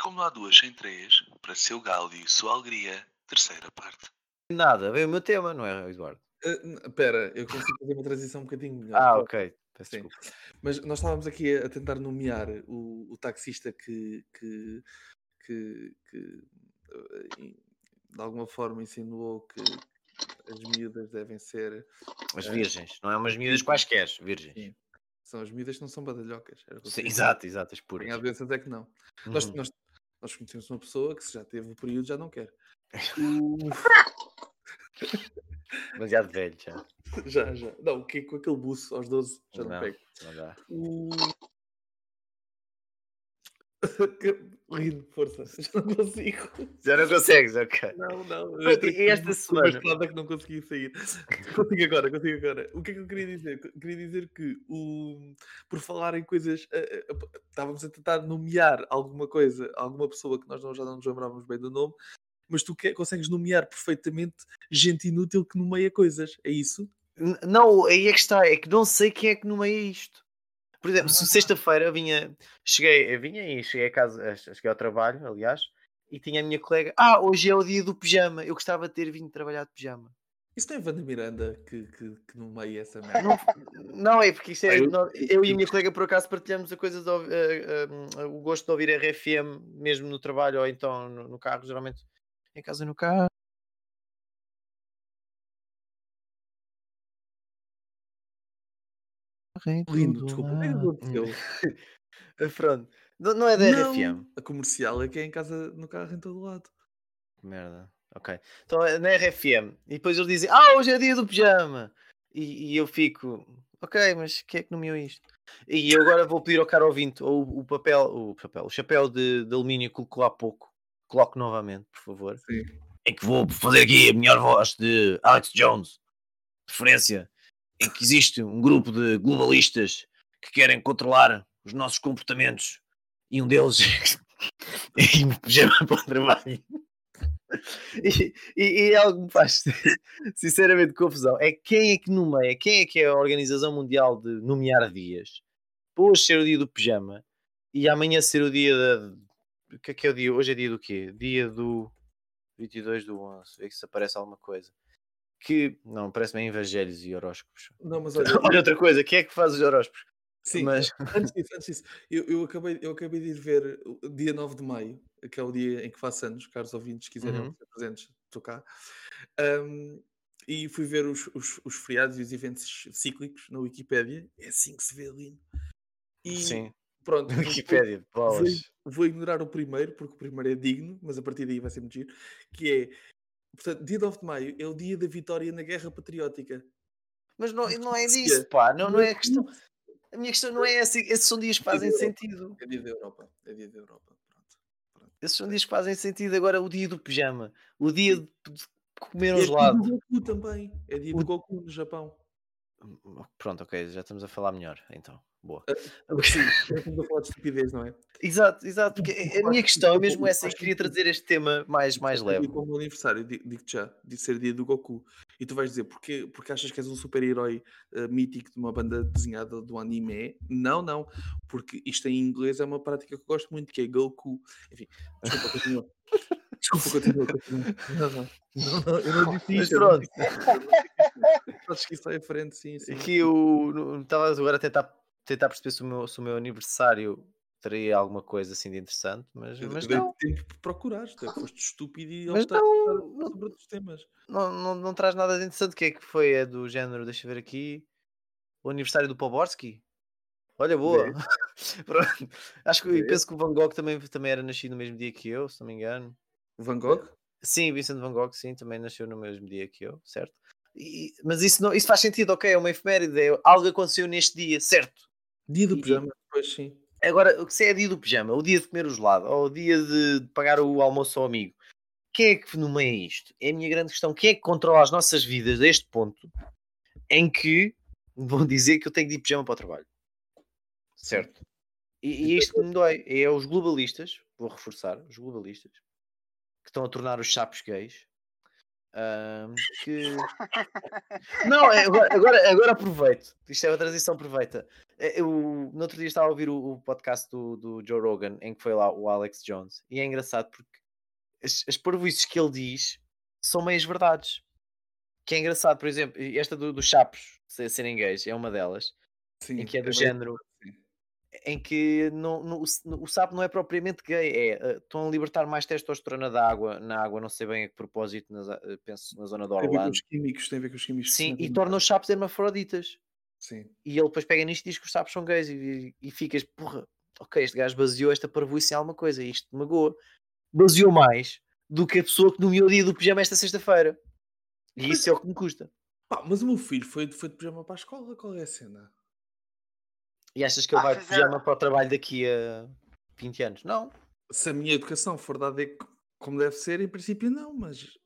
como não há duas sem três, para seu galo e sua alegria, terceira parte. Nada, veio o meu tema, não é, Eduardo? Espera, eu consigo fazer uma transição um bocadinho melhor. Ah, ok. Peço Sim. desculpa. Mas nós estávamos aqui a, tentar nomear o, o taxista que, que, que, que, eh, de alguma forma insinuou que as miúdas devem ser. As eh, virgens, não é umas miúdas quaisquer, virgens. Sim. São as miúdas que não são badalhocas. Sim, exato, exato, as puras. Às vezes é que não. Nós, Uhum. nós, nós conhecemos uma pessoa que se já teve o período já não quer. O- Demasiado velho já. já, já. Não, que com aquele buço aos 12 já não, Não, pego. não dá. O... Rindo, força, já não consigo. Já não consegues, ok. Não, não. Pronto, eu e esta semana? estrada que não consegui sair. Consigo agora, consigo agora. O que é que eu queria dizer? Queria dizer que, o... por falar em coisas, eh, eh, estávamos a tentar nomear alguma coisa, alguma pessoa que nós não, já não nos lembrávamos bem do nome, mas tu que- consegues nomear perfeitamente gente inútil que nomeia coisas, é isso? Não, aí é que está, é que não sei quem é que nomeia isto. Por exemplo, se sexta-feira eu vinha, cheguei, eu vinha e cheguei a casa, eh, cheguei ao trabalho, aliás, e tinha a minha colega, ah, hoje é o dia do pijama, eu gostava de ter vindo trabalhar de pijama. Isso não é Wanda Miranda que, que, que nomeia essa merda? Não, não é, porque isto é, Ah, eu- nó- eu, e a minha colega por acaso partilhamos a coisa de, ouvi- eh, eh, o gosto de ouvir RFM mesmo no trabalho ou então no, no carro, geralmente em casa no carro. Lindo, desculpa. É que aconteceu? Pronto, não, não é da Não, RFM. A comercial é que é em casa, no carro, em todo lado. Merda. Ok. Então é na RFM. E depois eles dizem, ah, hoje é dia do pijama. E, e eu fico, ok, mas quem é que nomeou isto? E eu agora vou pedir ao caro ouvinte o, o papel, o papel, o chapéu de, de alumínio que colocou há pouco. Coloque novamente, por favor. Sim. Em que vou fazer aqui a melhor voz de Alex Jones. Referência em que existe um grupo de globalistas que querem controlar os nossos comportamentos. E um deles é ir pijama para o trabalho. E, e, e é algo que me faz sinceramente confusão. É quem é que nomeia, quem é que é a Organização Mundial de nomear dias hoje ser o dia do pijama e amanhã ser o dia da. O que é que é o dia? Hoje é dia do quê? Dia do 22 do 11. Vê se aparece alguma coisa. Que não, parece bem evangelhos e horóscopos. Não, mas olha, Olha outra coisa, quem é que faz os horóscopos? sim, Mas antes disso, antes disso eu, eu, acabei, eu acabei de ir ver dia 9 de maio, que é o dia em que faço anos, caros ouvintes, se quiserem Uhum. ser presentes, estou cá. Ahm, e fui ver os, os, os feriados e os eventos cíclicos na Wikipédia. É assim que se vê ali. E sim, pronto, Wikipédia, vou, vou ignorar o primeiro, porque o primeiro é digno, mas a partir daí vai ser muito giro, que é, portanto, dia 9 de maio é o dia da vitória na guerra patriótica. Mas não, não é disso, pá. Não, não é a questão. A minha questão não é essa. Esses são dias que fazem Europa. sentido. É dia da Europa. É dia da Europa. Pronto. Esses são dias que fazem sentido. Agora, o dia do pijama, o dia de comer um E é dia do Goku também. É dia O- do Goku no Japão. Pronto, ok, já estamos a falar melhor. Então, boa. Sim, estamos a falar de estupidez, não é? Exato, exato. Porque a- minha questão é mesmo essa. E Faz queria trazer este tema mais, mais leve. como aniversário, di- digo-te já, de ser dia do Goku. E tu vais dizer, porque, porque achas que és um super-herói eh, mítico de uma banda desenhada do anime? Não, não. Porque isto em inglês é uma prática que eu gosto muito, que é Goku. Enfim, desculpa, continua. Desculpa, continua. Não, não. Não, não, eu não disse Mas isto. pronto. Acho que isso vai à frente, sim, sim. Aqui eu estava agora a tentar, tentar perceber se o, meu, se o meu aniversário teria alguma coisa assim de interessante, mas, Eu- mas não, tempo para procurar, tu foste estúpido e Mas não, não- sobre outros temas. não, não, não traz nada de interessante. O que é que foi? É do género, deixa eu ver aqui. O aniversário do Poborski? Olha, boa. Pronto. Acho que penso que o Van Gogh também, também era nascido no mesmo dia que eu, se não me engano. Van Gogh? Sim, Vincent Van Gogh, sim, também nasceu no mesmo dia que eu, certo? E- mas isso, não, isso faz sentido, ok, é uma efeméride, é algo aconteceu neste dia, certo? Dia do E- pijama, pois sim. Agora, o que se é dia do pijama, o dia de comer o gelado, ou o dia de pagar o almoço ao amigo, quem é que nomeia isto? É a minha grande questão. Quem é que controla as nossas vidas a este ponto em que vão dizer que eu tenho de ir de pijama para o trabalho? Certo? E, e isto que me dói é os globalistas, vou reforçar, os globalistas, que estão a tornar os sapos gays. ahm, que não, é, agora, agora, aproveito. Isto é uma transição perfeita. Eh, Eu, no outro dia estava a ouvir o, o podcast do, do Joe Rogan, em que foi lá o Alex Jones, e é engraçado porque as, as parvoices que ele diz são meias verdades. Que é engraçado, por exemplo, esta do- dos chapos se- serem gays é uma delas, Sim, em que é do meio- género. Em que não, não- o, sapo não é propriamente gay, é eh, estão a libertar mais testosterona da água, na água, não sei bem a que propósito, nas eh, penso na zona de Tem a ver com Orlando. os químicos, tem a ver com os químicos. Sim, e no torna os sapos hermafroditas. Sim. E ele depois pega nisto e diz que os sapos são gays e, e ficas, porra, ok, este gajo baseou esta parvoíce em alguma coisa, e isto me magoa. Baseou mais do que a pessoa que nomeou o dia do pijama esta sexta-feira. E isso é o que me custa. Pá, mas o meu filho foi, foi de pijama para a escola, qual é a cena? E achas que ele Ah, vai de fizeram- pijama para o trabalho daqui a 20 anos? Não. Se a minha educação for dada e- como deve ser, em princípio não, mas.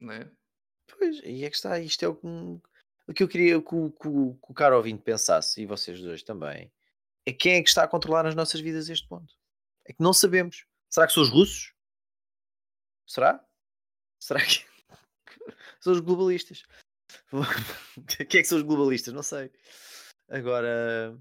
Não é? Pois, aí é que está. Isto é o que, o que eu queria que o, que, o, que o caro ouvinte pensasse, e vocês dois também, é quem é que está a controlar as nossas vidas a este ponto. É que não sabemos. Será que são os russos? Será? Será que são os globalistas? Quem é que são os globalistas? Não sei. Agora,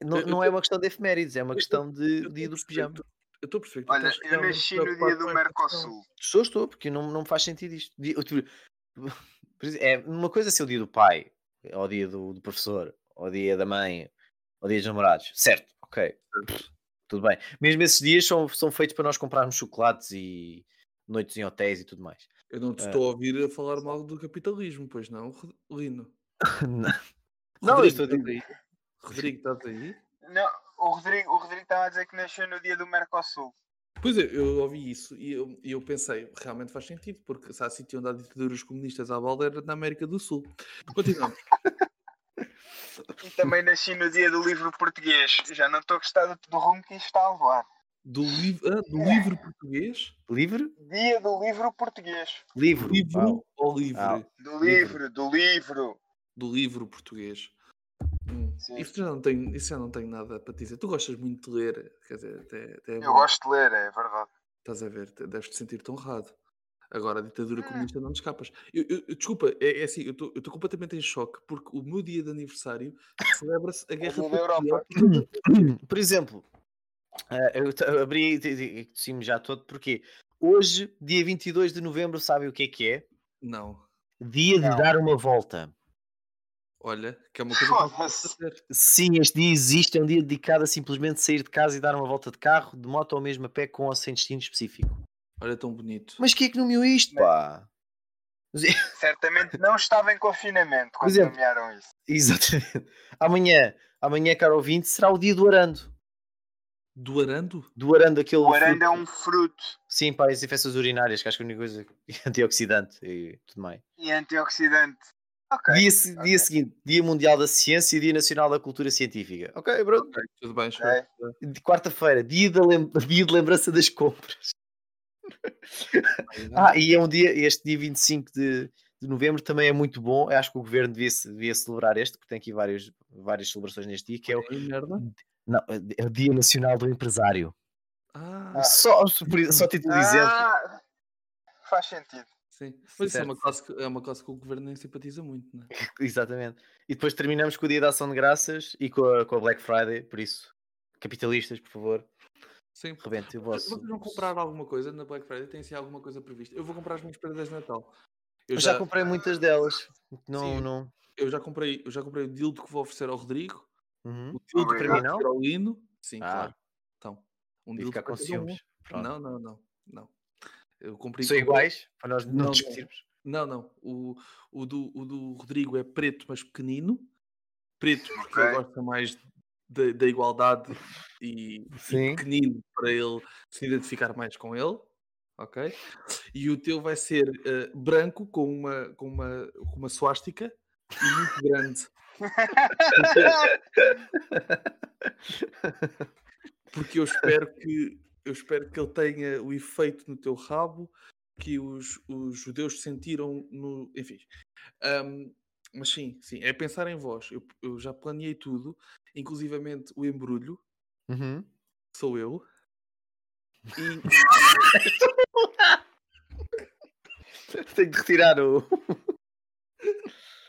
não, Eu- eu não é uma questão de efemérides, é uma eu questão de dia do pijama. Eu estou a perceber Olha, eu nasci no dia do. Mercosul. Estou, estou, porque não, não faz sentido isto. Tipo, É uma coisa ser o dia do pai, ou o dia do, do professor, ou o dia da mãe, ou o dia dos namorados. Certo, ok. Tudo bem. Mesmo esses dias são, são feitos para nós comprarmos chocolates e noites em hotéis e tudo mais. Eu não te Ah. estou a ouvir a falar mal do capitalismo, pois não, Lino? não, não eu Rodrigo, estou a estás dizer. aí? Rodrigo, estás aí? Não, o Rodrigo, o Rodrigo estava a dizer que nasceu no dia do Mercosul. Pois é, eu ouvi isso e eu, eu pensei, realmente faz sentido, porque se há sítio onde há ditaduras comunistas à balda era na América do Sul. Continuamos. E também nasci no dia do livro português. Já não estou a gostar do, do rumo que isto está a levar. Do, liv ah, do livro português? Livre? Dia do livro português. Livro. Livro Uau. ou livre? Ah. Do Livro. livro, do livro. Do livro português. Hum, Sim. Isso, já não tenho, isso já não tenho nada para te dizer. Tu gostas muito de ler, quer dizer, até, até é Eu gosto de ler, é verdade. Estás a ver, te- deves-te sentir tão honrado. Agora, a ditadura Ah. comunista não te escapas. Eu, eu- desculpa, é, é assim, eu estou completamente em choque porque o meu dia de aniversário celebra-se a guerra da Europa. Por exemplo, eh, eu abri e tossi-me já todo, porque hoje, dia 22 de novembro, sabem o que é que é? Não, Dia de Não. dar uma volta. Olha, que é uma coisa que fazer. Sim, este dia existe, é um dia dedicado a simplesmente sair de casa e dar uma volta de carro, de moto ou mesmo a pé com ou sem destino específico. Olha, tão bonito. Mas quem é que nomeou isto, pá? Certamente não estava em confinamento quando exemplo, nomearam isso. Exatamente. Amanhã, amanhã, caro ouvinte, será o dia do arando. Do arando? Do arando, aquele. O arando fruto- é um fruto Sim, para as infecções urinárias, que acho que é a única coisa antioxidante e tudo mais. e antioxidante. Ok. Dia, se- ok. dia seguinte, Dia Mundial da Ciência e Dia Nacional da Cultura Científica. Ok, pronto. Ok, tudo bem, show. Ok. De quarta-feira, dia, da lem- dia de lembrança das compras. Ah, e é um dia, este dia 25 de, de novembro também é muito bom. Eu acho que o governo devia, devia celebrar este, porque tem aqui várias, várias celebrações neste dia, que é o, não, é o Dia Nacional do Empresário. Ah, Ah. Só, só título exemplo. Ah, faz sentido. Sim. Mas isso é uma, classe que, é uma classe que o governo nem simpatiza muito, não é? Exatamente. E depois terminamos com o Dia da Ação de Graças e com a, com a Black Friday, por isso, capitalistas, por favor, Sim. rebentem o Vocês vão comprar alguma coisa na Black Friday? Tem assim alguma coisa prevista? Eu vou comprar as minhas prendas de Natal. Eu Eu já comprei muitas delas. Não, Sim. não. eu já comprei, eu já comprei o dildo que vou oferecer ao Rodrigo, Uhum. o dildo Para mim, não? oferecer ao Lino. Sim, Ah. claro. Então, um dildo ficar para com um. ciúmes. Não, não, não, não. Eu comprei São iguais, para nós não, Não, discutirmos. Não, não. O, o, do, o do Rodrigo é preto, mas pequenino. Preto porque Ok. ele gosta mais da, da igualdade e, e pequenino para ele se identificar mais com ele. Ok? E o teu vai ser eh, branco com uma, com, uma, com uma suástica e muito grande. Porque eu espero que eu espero que ele tenha o efeito no teu rabo que os, os judeus sentiram no. Enfim. Ahm, mas sim, sim, é pensar em vós. Eu, eu já planeei tudo, inclusivamente o embrulho, Uhum. sou eu. E Tenho de retirar o.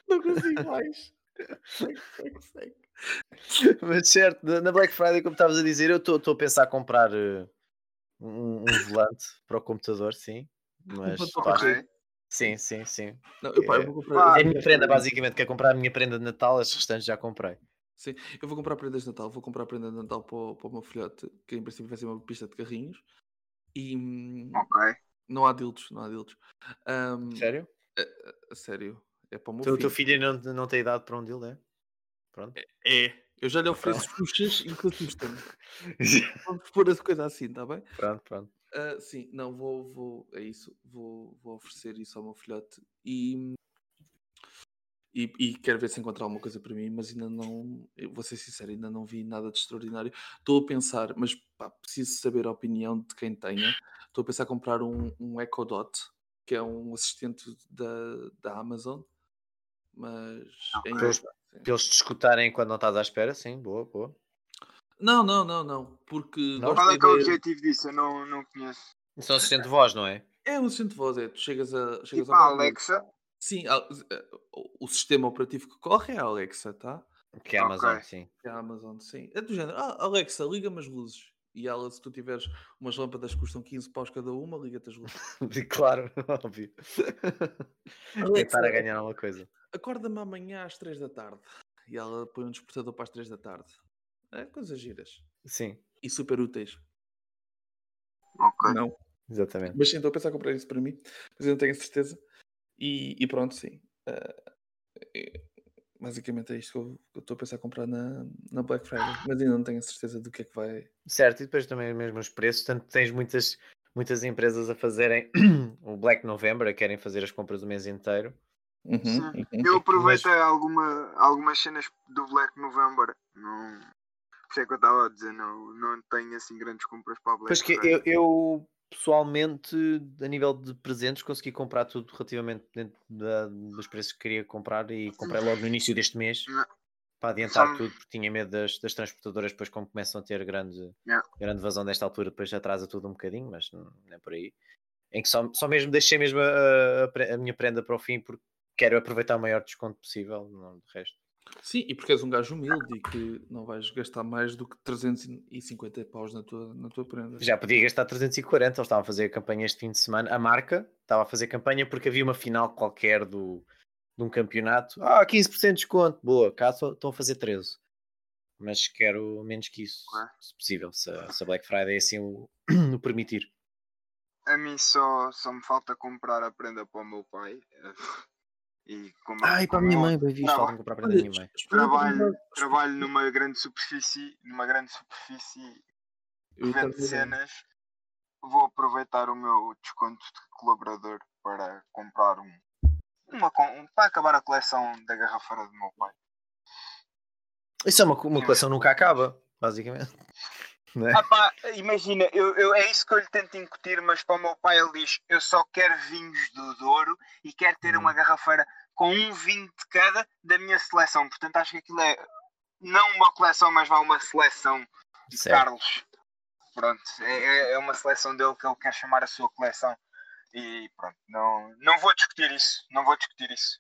não consigo mais. Mas certo, na Black Friday, como estavas a dizer, eu estou a pensar comprar eh, um, um volante para o computador, sim. Mas volante para o pá, sim, sim, sim. Não, eu, pá, eu É- vou comprar. Ah, É a minha prenda, basicamente. Quer comprar a minha prenda de Natal, as restantes já comprei. Sim, eu vou comprar prendas de Natal. Vou comprar prenda de Natal para o, para o meu filhote, que em princípio vai ser uma pista de carrinhos. E hum, Ok. não há dildos, não há dildos. Ahm, Sério? a sério, é para o meu Então, o teu filho. filho não, não tem idade para um deal, é? Pronto. É, eu já lhe ofereço xuxas e que assustam-me. Vamos pôr a coisa assim, está bem? pronto, pronto. Ah, sim, não, vou, vou, é isso, vou, vou oferecer isso ao meu filhote e, e, e quero ver se encontrar alguma coisa para mim, mas ainda não, vou ser sincero, ainda não vi nada de extraordinário. Estou a pensar, mas pá, preciso saber a opinião de quem tenha. Estou a pensar em comprar um, um Echo Dot, que é um assistente da, da Amazon, mas ainda sim. Para eles te escutarem quando não estás à espera, sim, boa, boa. Não, não, não, não, porque Não? Qual é que é o objetivo disso? Eu não, não conheço. Isso é um assistente de voz, não é? É um assistente de voz, é. Tu chegas a. Chegas Tipo ao a. Alexa. Sim, a- o- sistema operativo que corre é a Alexa, tá? Que é a Amazon, Ok. sim. É a Amazon, sim. É do género. Ah, Alexa, liga-me as luzes. E ela, se tu tiveres umas lâmpadas que custam 15 paus cada uma, liga-te as luzes. claro, óbvio. Alexa, estar a ganhar alguma coisa. acorda-me amanhã às 3 da tarde. E ela põe um despertador para as 3 da tarde. É coisas giras. Sim, E super úteis. Ok. Não. exatamente. Mas sim, estou a pensar em comprar isso para mim, mas eu não tenho certeza. E, e pronto, sim. É- basicamente é isto que eu que eu estou a pensar em comprar na, na Black Friday, mas ainda não tenho a certeza do que é que vai. Certo, e depois também mesmo os preços, tanto tens muitas, muitas empresas a fazerem o Black November, a querem fazer as compras do mês inteiro. Uhum, uhum. Eu aproveitei alguma, algumas cenas do Black November. Não... Por isso é que eu estava a dizer, não, não tenho assim grandes compras para a Black Pois que Friday. eu, eu, pessoalmente, a nível de presentes, consegui comprar tudo relativamente dentro da- dos preços que queria comprar e comprei logo no início deste mês para adiantar Só- tudo, porque tinha medo das, das transportadoras depois como começam a ter grande, Yeah. grande vazão desta altura, depois atrasa tudo um bocadinho, mas não não é por aí. Em que só, só mesmo deixei mesmo a, a a minha prenda para o fim porque quero aproveitar o maior desconto possível, não do resto. Sim, e porque és um gajo humilde e que não vais gastar mais do que 350 paus na tua, na tua prenda. Já podia gastar 340, eles estavam a fazer a campanha este fim de semana. A marca estava a fazer campanha porque havia uma final qualquer do, de um campeonato. Ah, 15% de desconto, boa, cá estão a fazer 13. Mas quero menos que isso, Ok. se possível, se, a- se a Black Friday assim o, o permitir. A mim só, só me falta comprar a prenda para o meu pai. E como, Ah, e para a minha mãe, bem visto, falta comprar para a minha mãe. trabalho, trabalho numa grande superfície, numa grande superfície Eu também. cenas, vou aproveitar o meu desconto de colaborador para comprar um, uma, um- para acabar a coleção da garrafeira do meu pai. Isso é uma, uma coleção nunca acaba, basicamente. Não é? Ah pá, imagina, eu, eu- é isso que eu lhe tento incutir, mas para o meu pai ele diz: Eu só quero vinhos do Douro e quero ter uma garrafeira com um vinho de cada da minha seleção. Portanto, acho que aquilo é não uma coleção, mas vai uma seleção de Certo. Carlos. Pronto, é, é- é uma seleção dele que ele quer chamar a sua coleção. E pronto, não, não vou discutir isso. Não vou discutir isso.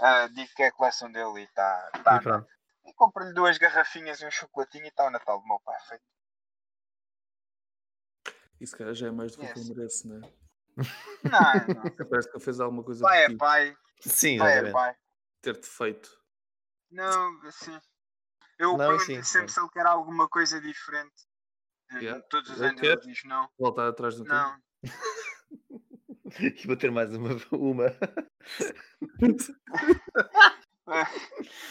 Ah, digo que é a coleção dele e está. Tá, E pronto. e compro-lhe duas garrafinhas e um chocolatinho e está o Natal do meu pai feito. Isso, cara, já é mais do que Yes. ele merece, né? Não, não. Parece que ele fez alguma coisa Pai é pai, Sim, pai é pai. ter-te feito. Não, assim. Eu Não, sim, sempre sim. se ele quer alguma coisa diferente. Eh, Yeah. Todos os anos ele diz não. Voltar atrás do tempo. Não. E vou ter mais uma. uma.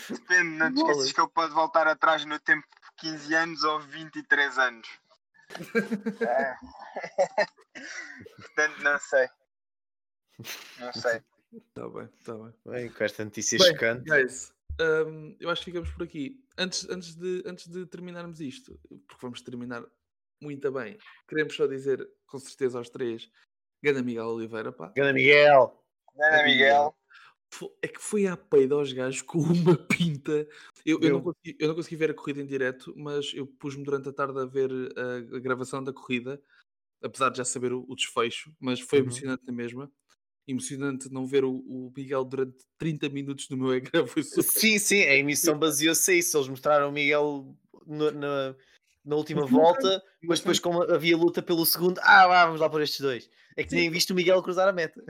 Depende, não te esqueças que ele pode voltar atrás no tempo por 15 anos ou 23 anos. É. Portanto, não sei. Não sei. Tá bem, tá bem. Bem, com esta notícia Bem, chocante. guys, hum, eu acho que ficamos por aqui. Antes, antes, de, antes de terminarmos isto, porque vamos terminar muito bem, queremos só dizer, com certeza, aos três, Ganda Miguel Oliveira, pá. Ganda Miguel! Ganda Miguel. É que foi à peida aos gajos com uma pinta. Eu, eu, não consegui, eu não consegui ver a corrida em direto, mas eu pus-me durante a tarde a ver a, a gravação da corrida, apesar de já saber o, o desfecho, mas foi Uhum. emocionante na mesma. emocionante não ver o, o Miguel durante 30 minutos no meu ecrã. Foi super. Sim, sim, a emissão baseou-se a isso. Eles mostraram o Miguel no- na, na última volta, mas depois, como havia luta pelo segundo, ah, vá, vamos lá por estes dois. É que nem viste o Miguel cruzar a meta,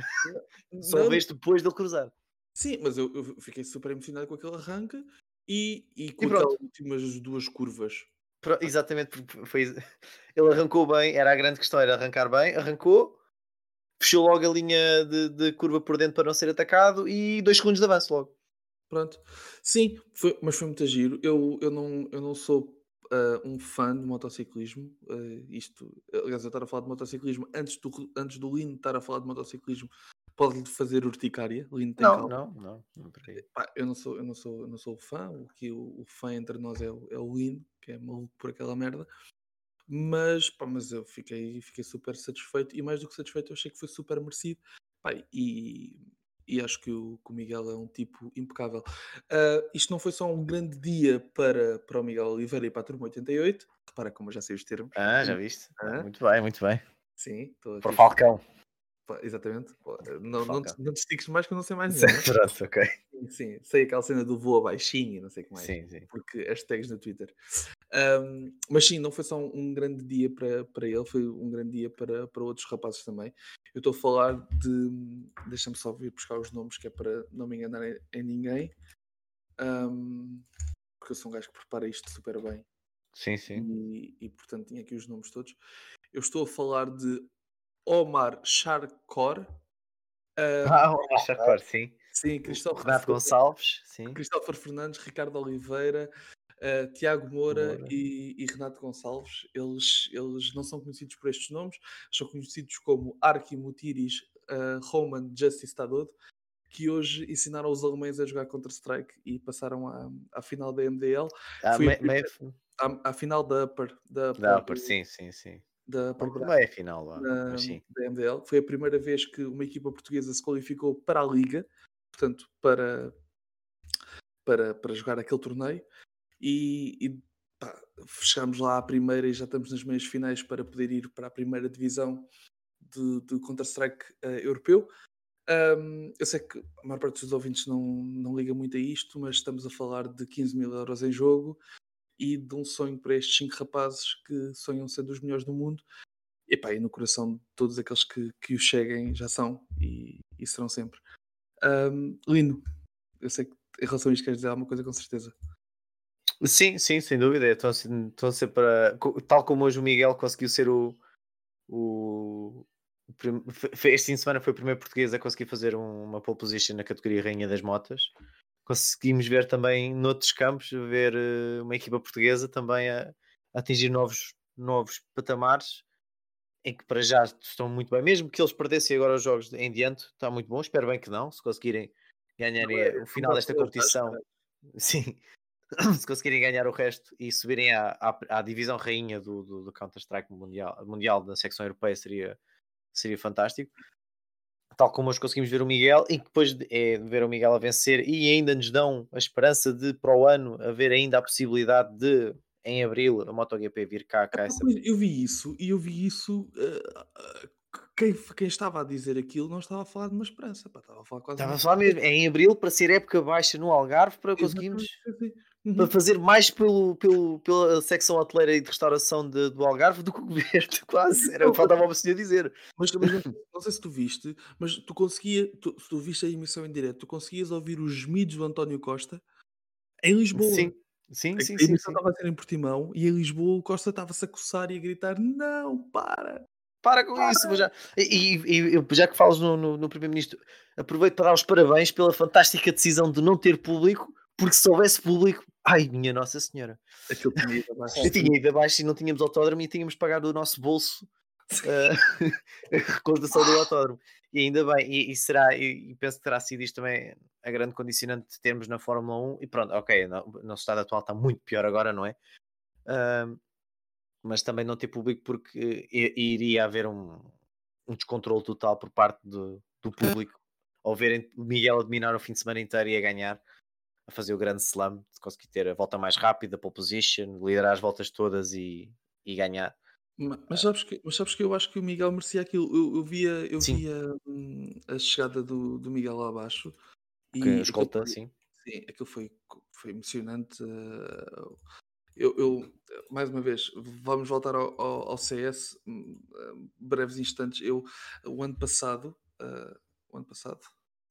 só Não, vês depois dele cruzar. Sim, mas eu, eu fiquei super emocionado com aquele arranque e, e com E aquelas últimas duas curvas. Pro- Exatamente, foi, ele arrancou bem, era a grande questão, era arrancar bem, arrancou, fechou logo a linha de, de curva por dentro para não ser atacado e dois segundos de avanço logo. Pronto. Sim, foi, mas foi muito giro. Eu, eu, não, eu não sou ah, um fã de motociclismo. ah, isto, aliás, eu estar a falar de motociclismo antes do, antes do Lino estar a falar de motociclismo pode-lhe fazer urticária. Lino tem Não, calma. não, não, não. Pá, eu não sou, eu não sou, eu não sou fã. O que o, o fã entre nós é o, é o Lino, que é maluco por aquela merda. Mas, pá, mas eu fiquei, fiquei super satisfeito e mais do que satisfeito, eu achei que foi super merecido. Pá, e, e acho que o, que o Miguel é um tipo impecável. Ah, isto não foi só um grande dia para, para o Miguel Oliveira e para a Turma 88. Repara como eu já sei os termos. Ah, já viste? Hã? Muito bem, muito bem. Sim, estou Para o aqui. Falcão. Pá, Exatamente. Pá, Não, não, te- não te estiques mais que eu não sei mais nenhum. Pronto, ok. Sim, sim, sei aquela cena do voa baixinho e não sei o que mais. Sim, sim. porque hashtags no Twitter. Ahm, mas sim, não foi só um, um grande dia para, para ele, foi um grande dia para, para outros rapazes também. Eu estou a falar de. Deixa-me só vir buscar os nomes, que é para não me enganar em, em ninguém. Ahm, porque eu sou um gajo que prepara isto super bem Sim, sim. e, e, portanto tinha aqui os nomes todos. Eu estou a falar de Omar Charcor, ahm, Ah, o Chacor, sim. sim, Cristóvão Renato Gonçalves, sim. Cristóvaro Fernandes, Ricardo Oliveira, eh, Tiago Moura, Moura. E, e Renato Gonçalves. Eles, eles não são conhecidos por estes nomes, são conhecidos como Arki Mutiris, eh, Roman Justice Tadod, que hoje ensinaram os alemães a jogar Counter-Strike e passaram à, à final da MDL, Ah, Foi me- meio- à, à final da Upper, da Upper, por do- sim, sim, sim. Da Bracket meio final, vá, da, da MDL. Foi a primeira vez que uma equipa portuguesa se qualificou para a Liga, portanto, para, para, para jogar aquele torneio. E, e pá, chegámos lá à primeira e já estamos nas meias finais para poder ir para a primeira divisão de, de Counter-Strike eh, europeu. Ahm, eu sei que a maior parte dos ouvintes não, não liga muito a isto, mas estamos a falar de 15 mil euros em jogo e de um sonho para estes cinco rapazes que sonham ser dos melhores do mundo. E, no coração de todos aqueles que, que o cheguem já são e, e serão sempre. Ahm, Lino, eu sei que em relação a isto queres dizer alguma coisa com certeza. Sim, sim, sem dúvida. Estou a ser, estou a ser para. co- Tal como hoje o Miguel conseguiu ser o. o este fim de semana foi o primeiro português a conseguir fazer um- uma pole position na categoria Rainha das Motas. Conseguimos ver também noutros campos, ver eh, uma equipa portuguesa também a, a atingir novos, novos patamares em que para já estão muito bem. Mesmo que eles perdessem agora os jogos em diante, está muito bom. Espero bem que não, se conseguirem ganhar eh, o final desta competição. Sim, se conseguirem ganhar o resto e subirem à, à, à divisão rainha do, do, do Counter-Strike mundial, mundial da secção europeia seria, seria fantástico. Tal como hoje conseguimos ver o Miguel, e que depois de, é, de ver o Miguel a vencer, e ainda nos dão a esperança de para o ano haver ainda a possibilidade de, em abril, a MotoGP vir cá, cá essa Eu vi isso e eu vi isso. ah, quem, quem estava a dizer aquilo não estava a falar de uma esperança, pá, estava a falar quase. Estava a falar mesmo, é em abril para ser época baixa no Algarve para conseguirmos. Uhum. para fazer mais pelo, pelo, pela secção hoteleira e de restauração de- do Algarve do que o governo, quase. Era o que faltava senhor dizer. Mas, mas não, sei se tu viste, mas tu conseguia, tu, se tu viste a emissão em direto, tu conseguias ouvir os gemidos do António Costa em Lisboa. Sim, sim, A- sim, a sim, emissão estava a ser em Portimão e em Lisboa o Costa estava-se a coçar e a gritar: Não, para! Para com isso. mas Já, e, e- e já que falas no, no, no Primeiro-Ministro, aproveito para dar os parabéns pela fantástica decisão de não ter público, porque se houvesse público, ai minha Nossa Senhora, Aquilo tinha ido abaixo. eu tinha ido abaixo e não tínhamos autódromo e tínhamos pagado do nosso bolso eh, a recordação do autódromo. E ainda bem, e, e será, e, e penso que terá sido isto também a grande condicionante de termos na Fórmula 1. E pronto, ok, no, no estado atual está muito pior agora, não é? Ahm, mas também não ter público porque i- iria haver um, um descontrole total por parte do, do público ao verem Miguel a dominar o fim de semana inteiro e a ganhar, a fazer o grande slam, de conseguir ter a volta mais rápida, pole position, liderar as voltas todas e, e ganhar. Ma- Mas sabes que, mas sabes que eu acho que o Miguel merecia aquilo. Eu, eu via, eu Sim. via hum, a chegada do, do Miguel lá abaixo Que e escolta, aquilo sim. sim, aquilo foi, foi emocionante. eh, Eu, eu, mais uma vez, vamos voltar ao, ao- ao CS, hum, eh, breves instantes. Eu, o ano passado, eh, o ano passado,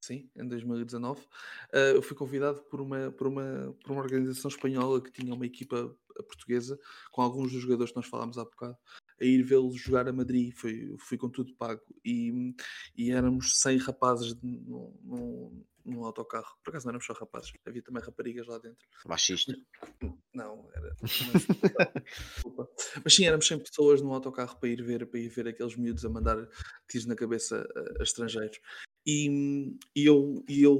sim, em 2019, eh, eu fui convidado por uma, por, uma, por uma organização espanhola que tinha uma equipa eh, portuguesa com alguns dos jogadores que nós falámos há bocado a ir vê-los jogar a Madrid, foi, fui com tudo pago e, e éramos 100 rapazes num, num, num autocarro. Por acaso não éramos só rapazes, havia também raparigas lá dentro. Machista. Não, era. Desculpa. Mas sim, éramos 100 pessoas num autocarro para ir ver, para ir ver aqueles miúdos a mandar tiros na cabeça a, a estrangeiros. E, e eu, e eu,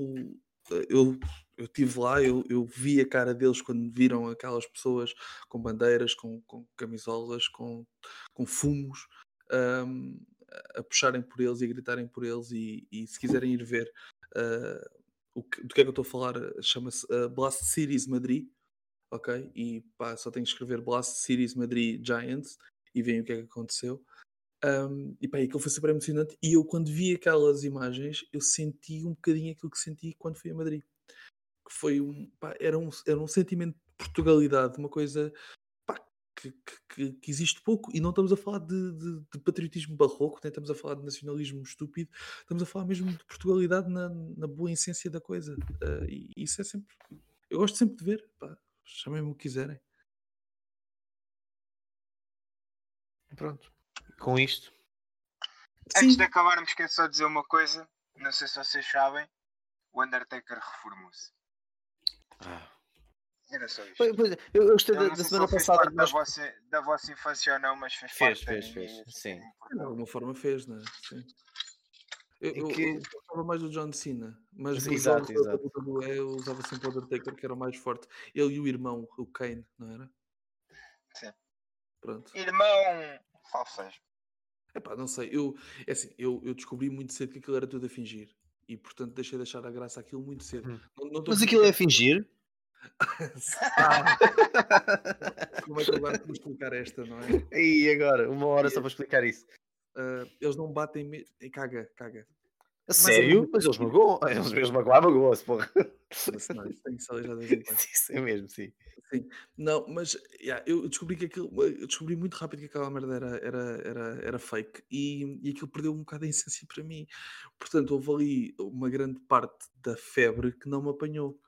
eu, eu estive lá, eu, eu vi a cara deles quando viram aquelas pessoas com bandeiras, com, com camisolas, com, com fumos. ahm, a puxarem por eles e a gritarem por eles e, e se quiserem ir ver ah, o que- do que é que eu estou a falar chama-se ah, Blast Series Madrid ok? E pá, só tenho que escrever Blast Series Madrid Giants e veem o que é que aconteceu. Um, e pá, aquilo foi super emocionante. E eu, quando vi aquelas imagens, eu senti um bocadinho aquilo que senti quando fui a Madrid. Que foi um, pá, era um, era um sentimento de Portugalidade, uma coisa pá, que, que- que- existe pouco. E não estamos a falar de, de- de patriotismo barroco, nem estamos a falar de nacionalismo estúpido, estamos a falar mesmo de Portugalidade na, na boa essência da coisa. Uh, e isso é sempre. Eu gosto sempre de ver, pá, chamem-me o que quiserem. Pronto. Com isto. Antes Sim. de acabarmos, quero só dizer uma coisa. Não sei se vocês sabem. O Undertaker reformou-se. Ah. Era só isto. Pois, pois, eu, gostei Eu da, não da se semana fez passada. que da, vossa, da vossa infância ou não, mas fez, Fez, parte fez, fez, fiquei sim. De alguma forma fez, né? Sim. Eu, É eu, que- eu gostava mais do John Cena, mas exato, exato. WWE eu usava sempre o Undertaker, que era o mais forte. Ele e o irmão, o Kane, não era? Sim. Pronto. Irmão, falsejo. Epá, não sei, eu, é assim, eu, eu descobri muito cedo que aquilo era tudo a fingir. E portanto deixei de achar a graça aquilo muito cedo. Hum. Não, não tô Mas aquilo é fingir? Ah, como é que agora vou explicar esta, não é? E agora? Uma hora só para explicar isso. Ah, eles não batem. Me... e Caga, caga. A sério? Mas eles magoam. Eles mesmo magoam, magoam-se, porra. Isso, não, isso tem que ser. Isso é mesmo, sim. Sim. Não, mas yeah, eu descobri que aquilo, eu descobri muito rápido que aquela merda era, era, era, era fake e, e aquilo perdeu um bocado a essência para mim. Portanto, houve ali uma grande parte da febre que não me apanhou.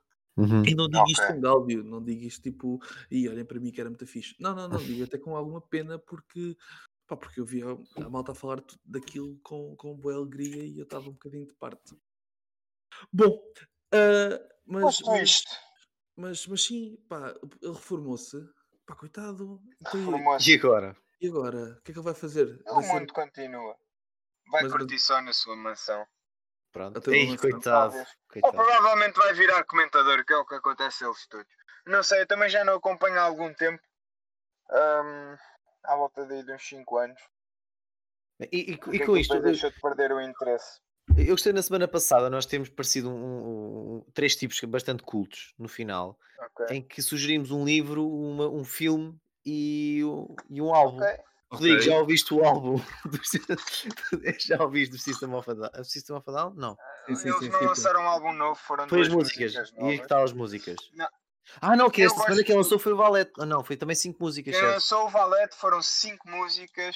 E não digo isto com gáudio, não digo isto tipo, e olhem para mim que era muito fixe. Não, não, não, digo até com alguma pena porque, pá, porque eu via a malta a falar daquilo com, com boa alegria e eu estava um bocadinho de parte. Bom, ah, mas, mas, isto, mas, mas sim, pá, ele reformou-se. Pá, coitado. Então, e- reformou-se. E agora? e agora? O que é que ele vai fazer? O Vai ser- mundo continua. Vai Mas- curtir só na sua mansão. Pronto. Ei, coitado. Talvez. Ou coitado. provavelmente vai virar comentador, que é o que acontece a eles todos. Não sei, eu também já não acompanho há algum tempo. Ahm, à volta daí de uns 5 anos. E, e- e com isto, deixou de perder o interesse. eu gostei na semana passada, nós temos parecido um, um- três tipos bastante cultos no final, Ok. em que sugerimos um livro, uma- um filme e, o- e um álbum. Ok. Rodrigo, Ok. já ouviste o álbum? já ouviste do System of a Down? System of a Down? Não. Sim, sim, Eles sim, não sim, sim. lançaram um álbum novo, foram Foi as músicas. músicas E aí que tal as músicas? Não. Ah, não, que Eu esta semana quem de- lançou foi o Valete. Ah, não, foi também cinco músicas, Quem certo? lançou o Valete foram 5 músicas.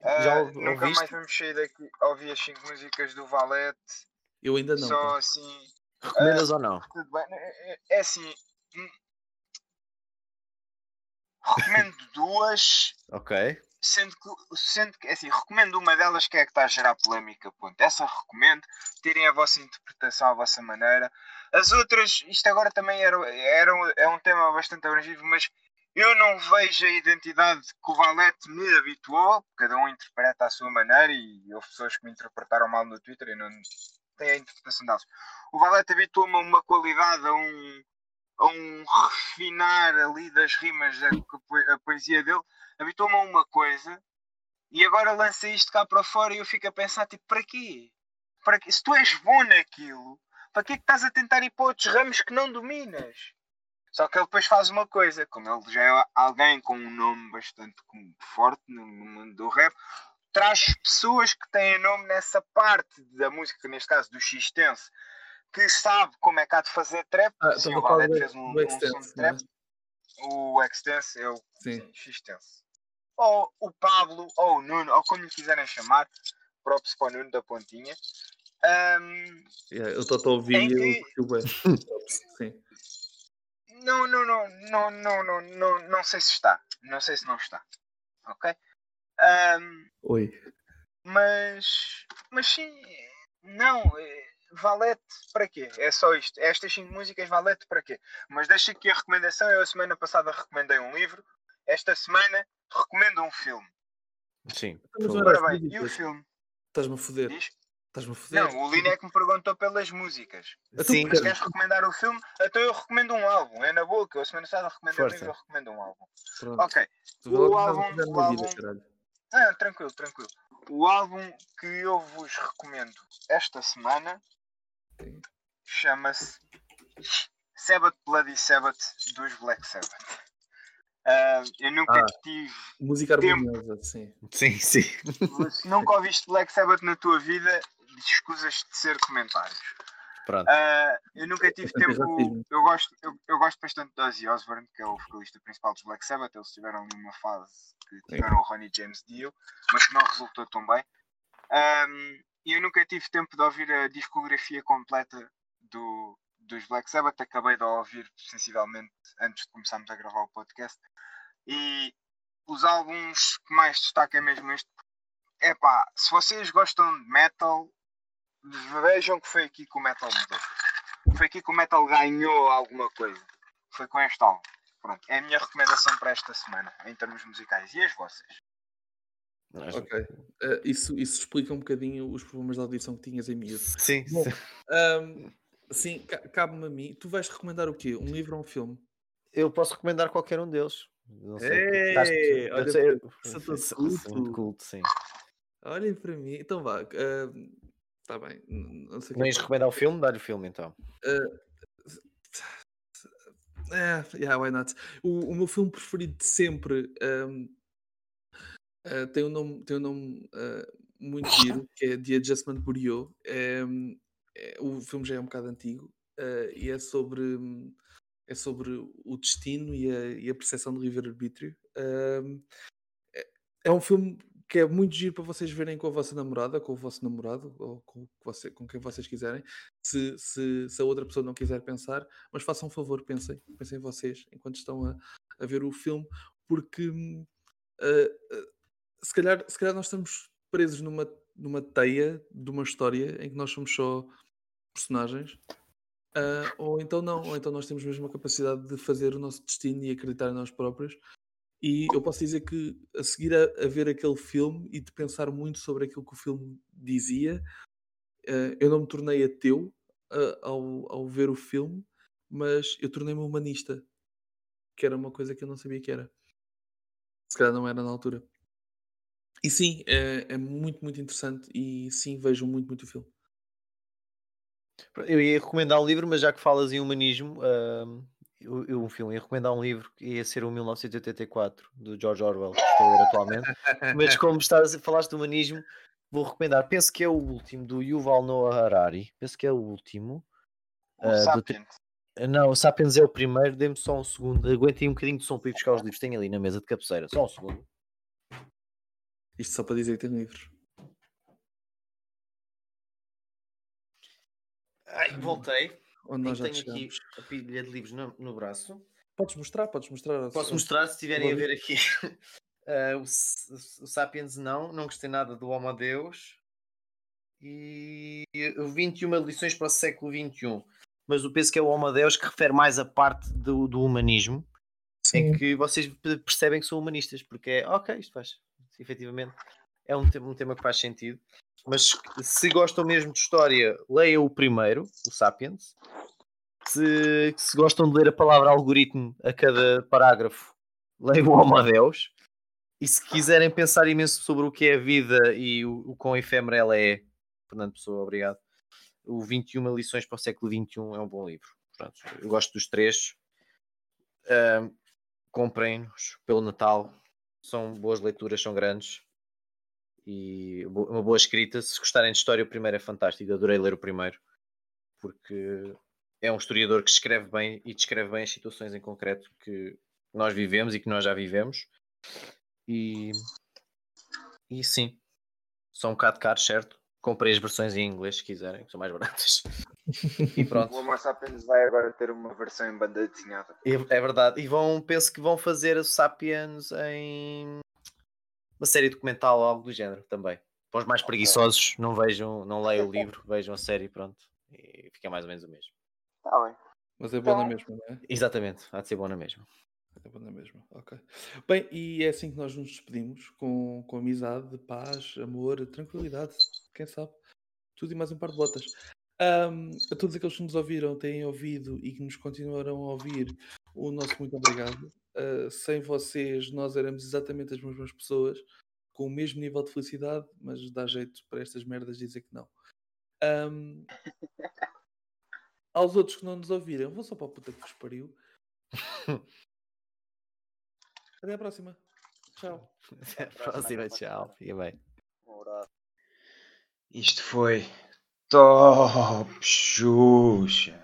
Já Ah, ouv- nunca ouviste? mais vamos sair daqui a ouvir as 5 músicas do Valete. Eu ainda não. Só pá. assim. Recomendas ou não? Tudo bem. É- É assim. hum, Recomendo duas, Ok. sendo que, sendo que assim, recomendo uma delas que é a que está a gerar polémica. Ponto. Essa recomendo, tirem a vossa interpretação à vossa maneira. As outras, isto agora também era, era um- é um tema bastante abrangível, mas eu não vejo a identidade que o Valete me habituou. Cada um interpreta à sua maneira e houve pessoas que me interpretaram mal no Twitter e não têm a interpretação delas. O Valete habituou-me a uma qualidade, a um, a um refinar ali das rimas da a poesia dele, habituou-me a uma coisa e agora lança isto cá para fora e eu fico a pensar, tipo, para quê? Para quê? Se tu és bom naquilo, para que é que estás a tentar ir para outros ramos que não dominas? Só que ele depois faz uma coisa, como ele já é alguém com um nome bastante forte no mundo do rap, traz pessoas que têm nome nessa parte da música, neste caso do X-Tense, que sabe como é que há de fazer trap. Ah, Sim, estava o Valete fez um, um som de trap. O Extense é o X-Tense. Ou o Pablo, ou o Nuno, ou como lhe quiserem chamar, props para o Nuno da Pontinha. Ahm, Yeah, eu estou a ouvir e que- eu o bué. Sim. não, não, não, não, não, não, não, não sei se está. Não sei se não está. Ok? Ahm, Oi. mas, mas sim, não, eh, Valete para quê? É só isto. Estas 5 músicas, Valete para quê? Mas deixa aqui a recomendação. Eu a semana passada recomendei um livro. Esta semana recomendo um filme. Sim. Ora bem, e o filme? Estás-me a foder. Diz? Estás-me a foder. Não, o Lino é que me perguntou pelas músicas. Então, Sim, Mas queres recomendar o filme? Então eu recomendo um álbum. É na boa que eu a semana passada recomendei um Força. livro, eu recomendo um álbum. Pronto. Ok. Tu o álbum- o vida, álbum-. Ah, tranquilo, tranquilo. O álbum que eu vos recomendo esta semana chama-se Sabbath Bloody Sabbath dos Black Sabbath. Ah, eu nunca Ah. tive, Música harmoniosa, sim. Sim, sim. se nunca ouviste Black Sabbath na tua vida, escusas de ser comentários. Ah, eu nunca tive tempo. Eu gosto, eu, eu gosto bastante de Ozzy Osbourne, que é o vocalista principal dos Black Sabbath. Eles tiveram uma fase que tiveram o Ronnie James Dio, mas que não resultou tão bem. E eu nunca tive tempo de ouvir a discografia completa do, dos Black Sabbath. Acabei de ouvir sensivelmente antes de começarmos a gravar o podcast. E os álbuns que mais destaco é mesmo este. É pá, se vocês gostam de metal, vejam que foi aqui que o metal mudou. Foi aqui que o metal ganhou alguma coisa. Foi com este álbum. Pronto, é a minha recomendação para esta semana, em termos musicais. E as vossas? Ok. Eh, isso, isso explica um bocadinho os problemas de audição que tinhas em miúdo. Sim, Bom, sim. Ahm, sim, ca- cabe-me a mim. Tu vais recomendar o quê? Um livro ou um filme? Eu posso recomendar qualquer um deles. Não sei. Ei, que- olha eu sei- mim, todo sou- culto. culto, sim. Olhem para mim. Então vá. Está bem. Não sei é que- recomendar o filme? Dá-lhe o filme então. É, yeah, why not? O, o meu filme preferido de sempre ahm, ah, tem um nome, tem um nome ah, muito giro, que é The Adjustment Bureau. É, é- o filme já é um bocado antigo ah, e é sobre, é sobre o destino e a, e a percepção do livre-arbítrio. Ahm, é, é um filme que é muito giro para vocês verem com a vossa namorada, com o vosso namorado, ou com, você, com quem vocês quiserem. Se, se, se a outra pessoa não quiser pensar, mas façam um favor, pensem, pensem vocês enquanto estão a, a ver o filme, porque ah, ah, se, calhar, se calhar nós estamos presos numa, numa teia de uma história em que nós somos só personagens, ah, ou então não, ou então nós temos mesmo a capacidade de fazer o nosso destino e acreditar em nós próprios. E eu posso dizer que a seguir a, a ver aquele filme e de pensar muito sobre aquilo que o filme dizia, eh, eu não me tornei ateu ah, ao, ao ver o filme, mas eu tornei-me humanista, que era uma coisa que eu não sabia que era. Se calhar não era na altura. E sim, é, é muito, muito interessante e sim, vejam muito, muito o filme. Eu ia recomendar um livro, mas já que falas em humanismo, eu- um filme, ia recomendar um livro que ia ser o 1984 do George Orwell, que estou a ler atualmente. Mas como estás a falar de humanismo, vou recomendar. Penso que é o último do Yuval Noah Harari. Penso que é o último. O do te- Sapiens. Não, o Sapiens é o primeiro. Dê-me só um segundo. Aguentem um bocadinho de som para ir buscar os livros. Tenho ali na mesa de cabeceira. Só um segundo. Isto só para dizer que tem livros. Ai, voltei. Onde nós já tenho aqui chegamos. a pilha de livros no, no braço. Podes mostrar, podes mostrar. Posso mostrar se estiverem a ver aqui. Ah, o, S- o Sapiens não, não gostei nada do Homo Deus. E o 21 lições para o século XXI. Mas eu penso que é o Homo Deus que refere mais a parte do, do humanismo, em que vocês pe- percebem que são humanistas, porque é ok, isto faz, efetivamente, é um, tema- um tema que faz sentido. Mas se gostam mesmo de história, leiam o primeiro, o Sapiens. Se, se gostam de ler a palavra algoritmo a cada parágrafo, leiam o Homo Deus. E se quiserem pensar imenso sobre o que é a vida e o, o quão efêmera ela é, Fernando Pessoa, obrigado. O 21 lições para o século XXI é um bom livro. Portanto, eu gosto dos três. ah, comprem-nos pelo Natal. São boas leituras, são grandes. E uma boa escrita. Se gostarem de história, o primeiro é fantástico. Adorei ler o primeiro. Porque é um historiador que escreve bem e descreve bem as situações em concreto que nós vivemos e que nós já vivemos. E, e sim, são um bocado caros, certo? Comprei as versões em inglês se quiserem, que são mais baratas. E pronto. O Homo Sapiens vai agora ter uma versão em banda desenhada. É é verdade. E vão, penso que vão fazer o Sapiens em uma série documental ou algo do género também. Para os mais preguiçosos, não vejam, não leiam o livro, vejam a série, pronto. E fica mais ou menos o mesmo. Está bem. Mas é bom na Tá. mesma, não é? Exatamente, há de ser bom na mesma. É bom na mesma, ok. Bem, e é assim que nós nos despedimos, com, com amizade, paz, amor, tranquilidade, quem sabe? Tudo e mais um par de botas. Ahm, a todos aqueles que nos ouviram, têm ouvido e que nos continuarão a ouvir, o nosso muito obrigado. Ah, sem vocês, nós éramos exatamente as mesmas pessoas, com o mesmo nível de felicidade, mas dá jeito para estas merdas dizer que não. Ahm, aos outros que não nos ouviram, vou só para a puta que vos pariu. Até à próxima. Tchau. Até a próxima, tchau. Fica bem. Um. Isto foi Top Xuxa.